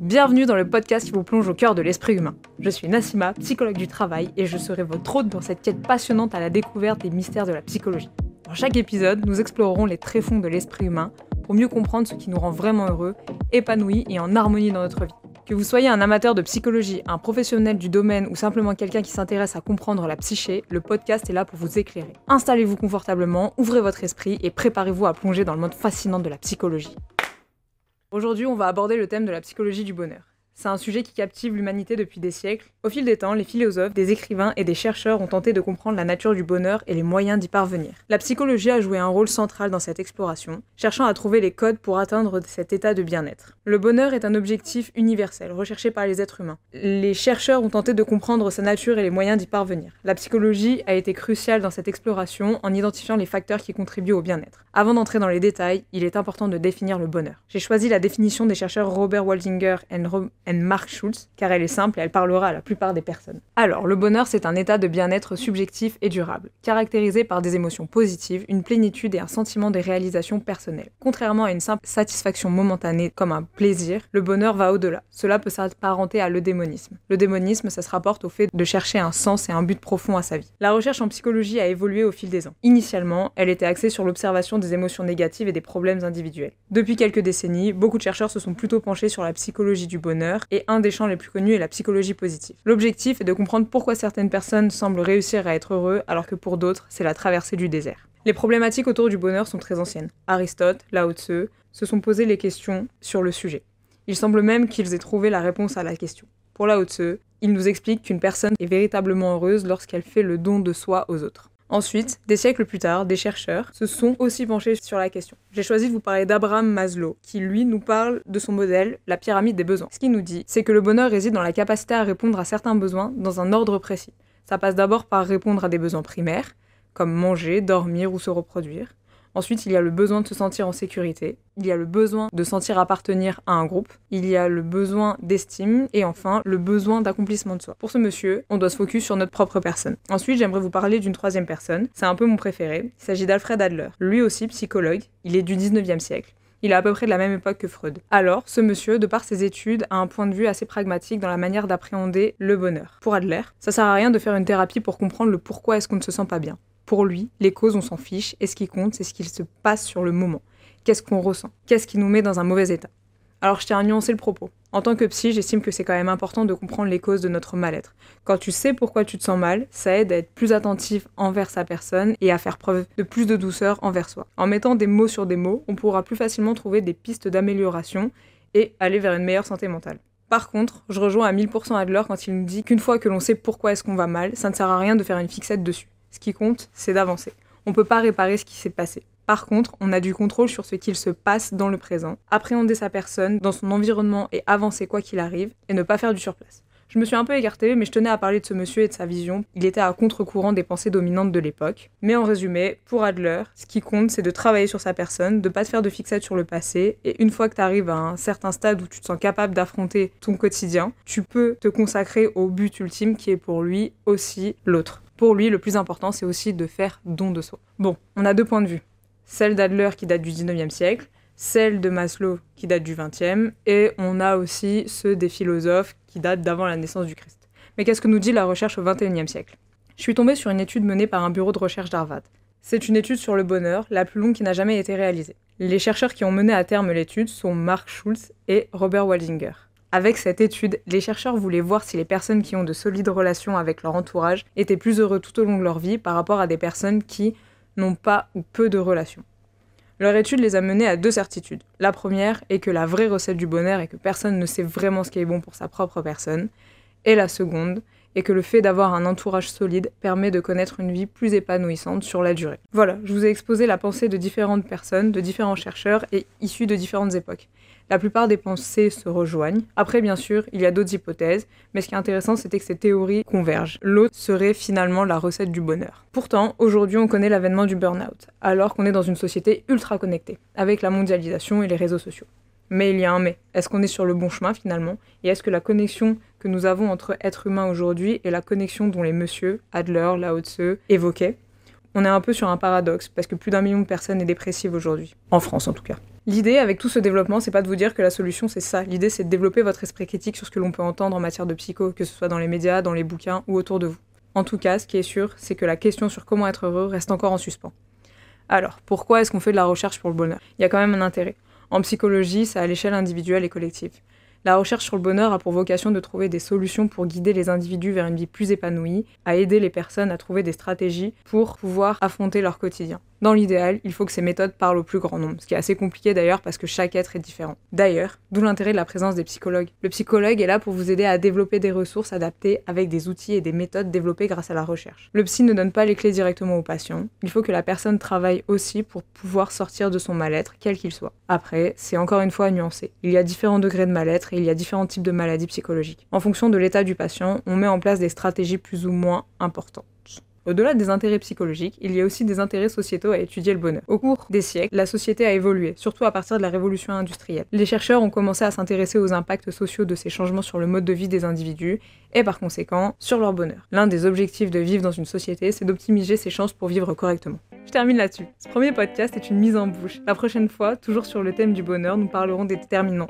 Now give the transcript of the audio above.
Bienvenue dans le podcast qui vous plonge au cœur de l'esprit humain. Je suis Nassima, psychologue du travail, et je serai votre hôte dans cette quête passionnante à la découverte des mystères de la psychologie. Dans chaque épisode, nous explorerons les tréfonds de l'esprit humain pour mieux comprendre ce qui nous rend vraiment heureux, épanouis et en harmonie dans notre vie. Que vous soyez un amateur de psychologie, un professionnel du domaine ou simplement quelqu'un qui s'intéresse à comprendre la psyché, le podcast est là pour vous éclairer. Installez-vous confortablement, ouvrez votre esprit et préparez-vous à plonger dans le monde fascinant de la psychologie. Aujourd'hui, on va aborder le thème de la psychologie du bonheur. C'est un sujet qui captive l'humanité depuis des siècles. Au fil des temps, les philosophes, des écrivains et des chercheurs ont tenté de comprendre la nature du bonheur et les moyens d'y parvenir. La psychologie a joué un rôle central dans cette exploration, cherchant à trouver les codes pour atteindre cet état de bien-être. Le bonheur est un objectif universel, recherché par les êtres humains. Les chercheurs ont tenté de comprendre sa nature et les moyens d'y parvenir. La psychologie a été cruciale dans cette exploration en identifiant les facteurs qui contribuent au bien-être. Avant d'entrer dans les détails, il est important de définir le bonheur. J'ai choisi la définition des chercheurs Robert Waldinger et Mark Schultz, car elle est simple et elle parlera à la des personnes. Alors, le bonheur, c'est un état de bien-être subjectif et durable, caractérisé par des émotions positives, une plénitude et un sentiment de réalisation personnelle. Contrairement à une simple satisfaction momentanée comme un plaisir, le bonheur va au-delà. Cela peut s'apparenter à l'eudémonisme. Le démonisme, ça se rapporte au fait de chercher un sens et un but profond à sa vie. La recherche en psychologie a évolué au fil des ans. Initialement, elle était axée sur l'observation des émotions négatives et des problèmes individuels. Depuis quelques décennies, beaucoup de chercheurs se sont plutôt penchés sur la psychologie du bonheur et un des champs les plus connus est la psychologie positive. L'objectif est de comprendre pourquoi certaines personnes semblent réussir à être heureux alors que pour d'autres, c'est la traversée du désert. Les problématiques autour du bonheur sont très anciennes. Aristote, Lao Tse se sont posé les questions sur le sujet. Il semble même qu'ils aient trouvé la réponse à la question. Pour Lao Tse, il nous explique qu'une personne est véritablement heureuse lorsqu'elle fait le don de soi aux autres. Ensuite, des siècles plus tard, des chercheurs se sont aussi penchés sur la question. J'ai choisi de vous parler d'Abraham Maslow, qui lui nous parle de son modèle, la pyramide des besoins. Ce qu'il nous dit, c'est que le bonheur réside dans la capacité à répondre à certains besoins dans un ordre précis. Ça passe d'abord par répondre à des besoins primaires, comme manger, dormir ou se reproduire. Ensuite, il y a le besoin de se sentir en sécurité, il y a le besoin de sentir appartenir à un groupe, il y a le besoin d'estime et enfin le besoin d'accomplissement de soi. Pour ce monsieur, on doit se focus sur notre propre personne. Ensuite, j'aimerais vous parler d'une troisième personne, c'est un peu mon préféré, il s'agit d'Alfred Adler. Lui aussi psychologue, il est du 19e siècle. Il est à peu près de la même époque que Freud. Alors, ce monsieur, de par ses études, a un point de vue assez pragmatique dans la manière d'appréhender le bonheur. Pour Adler, ça sert à rien de faire une thérapie pour comprendre le pourquoi est-ce qu'on ne se sent pas bien. Pour lui, les causes, on s'en fiche, et ce qui compte, c'est ce qu'il se passe sur le moment. Qu'est-ce qu'on ressent? Qu'est-ce qui nous met dans un mauvais état? Alors je tiens à nuancer le propos. En tant que psy, j'estime que c'est quand même important de comprendre les causes de notre mal-être. Quand tu sais pourquoi tu te sens mal, ça aide à être plus attentif envers sa personne et à faire preuve de plus de douceur envers soi. En mettant des mots sur des mots, on pourra plus facilement trouver des pistes d'amélioration et aller vers une meilleure santé mentale. Par contre, je rejoins à 1000% Adler quand il nous dit qu'une fois que l'on sait pourquoi est-ce qu'on va mal, ça ne sert à rien de faire une fixette dessus. Ce qui compte, c'est d'avancer. On ne peut pas réparer ce qui s'est passé. Par contre, on a du contrôle sur ce qu'il se passe dans le présent, appréhender sa personne dans son environnement et avancer quoi qu'il arrive, et ne pas faire du surplace. Je me suis un peu écartée, mais je tenais à parler de ce monsieur et de sa vision. Il était à contre-courant des pensées dominantes de l'époque. Mais en résumé, pour Adler, ce qui compte, c'est de travailler sur sa personne, de pas te faire de fixette sur le passé, et une fois que tu arrives à un certain stade où tu te sens capable d'affronter ton quotidien, tu peux te consacrer au but ultime qui est pour lui aussi l'autre. Pour lui, le plus important, c'est aussi de faire don de soi. Bon, on a deux points de vue. Celle d'Adler qui date du 19e siècle, celle de Maslow qui date du 20e, et on a aussi ceux des philosophes qui datent d'avant la naissance du Christ. Mais qu'est-ce que nous dit la recherche au 21e siècle? Je suis tombée sur une étude menée par un bureau de recherche d'Harvard. C'est une étude sur le bonheur, la plus longue qui n'a jamais été réalisée. Les chercheurs qui ont mené à terme l'étude sont Mark Schultz et Robert Waldinger. Avec cette étude, les chercheurs voulaient voir si les personnes qui ont de solides relations avec leur entourage étaient plus heureux tout au long de leur vie par rapport à des personnes qui n'ont pas ou peu de relations. Leur étude les a menés à deux certitudes. La première est que la vraie recette du bonheur est que personne ne sait vraiment ce qui est bon pour sa propre personne. Et la seconde est que le fait d'avoir un entourage solide permet de connaître une vie plus épanouissante sur la durée. Voilà, je vous ai exposé la pensée de différentes personnes, de différents chercheurs et issus de différentes époques. La plupart des pensées se rejoignent. Après, bien sûr, il y a d'autres hypothèses, mais ce qui est intéressant, c'était que ces théories convergent. L'autre serait finalement la recette du bonheur. Pourtant, aujourd'hui, on connaît l'avènement du burn-out, alors qu'on est dans une société ultra connectée, avec la mondialisation et les réseaux sociaux. Mais il y a un mais. Est-ce qu'on est sur le bon chemin finalement? Et est-ce que la connexion que nous avons entre êtres humains aujourd'hui est la connexion dont les messieurs, Adler, Lao Tse, évoquaient? On est un peu sur un paradoxe, parce que plus d'un million de personnes est dépressive aujourd'hui, en France en tout cas. L'idée avec tout ce développement, c'est pas de vous dire que la solution c'est ça. L'idée c'est de développer votre esprit critique sur ce que l'on peut entendre en matière de psycho, que ce soit dans les médias, dans les bouquins ou autour de vous. En tout cas, ce qui est sûr, c'est que la question sur comment être heureux reste encore en suspens. Alors, pourquoi est-ce qu'on fait de la recherche pour le bonheur? Il y a quand même un intérêt. En psychologie, c'est à l'échelle individuelle et collective. La recherche sur le bonheur a pour vocation de trouver des solutions pour guider les individus vers une vie plus épanouie, à aider les personnes à trouver des stratégies pour pouvoir affronter leur quotidien. Dans l'idéal, il faut que ces méthodes parlent au plus grand nombre, ce qui est assez compliqué d'ailleurs parce que chaque être est différent. D'ailleurs, d'où l'intérêt de la présence des psychologues. Le psychologue est là pour vous aider à développer des ressources adaptées avec des outils et des méthodes développées grâce à la recherche. Le psy ne donne pas les clés directement au patient, il faut que la personne travaille aussi pour pouvoir sortir de son mal-être, quel qu'il soit. Après, c'est encore une fois nuancé. Il y a différents degrés de mal-être et il y a différents types de maladies psychologiques. En fonction de l'état du patient, on met en place des stratégies plus ou moins importantes. Au-delà des intérêts psychologiques, il y a aussi des intérêts sociétaux à étudier le bonheur. Au cours des siècles, la société a évolué, surtout à partir de la révolution industrielle. Les chercheurs ont commencé à s'intéresser aux impacts sociaux de ces changements sur le mode de vie des individus et par conséquent sur leur bonheur. L'un des objectifs de vivre dans une société, c'est d'optimiser ses chances pour vivre correctement. Je termine là-dessus. Ce premier podcast est une mise en bouche. La prochaine fois, toujours sur le thème du bonheur, nous parlerons des déterminants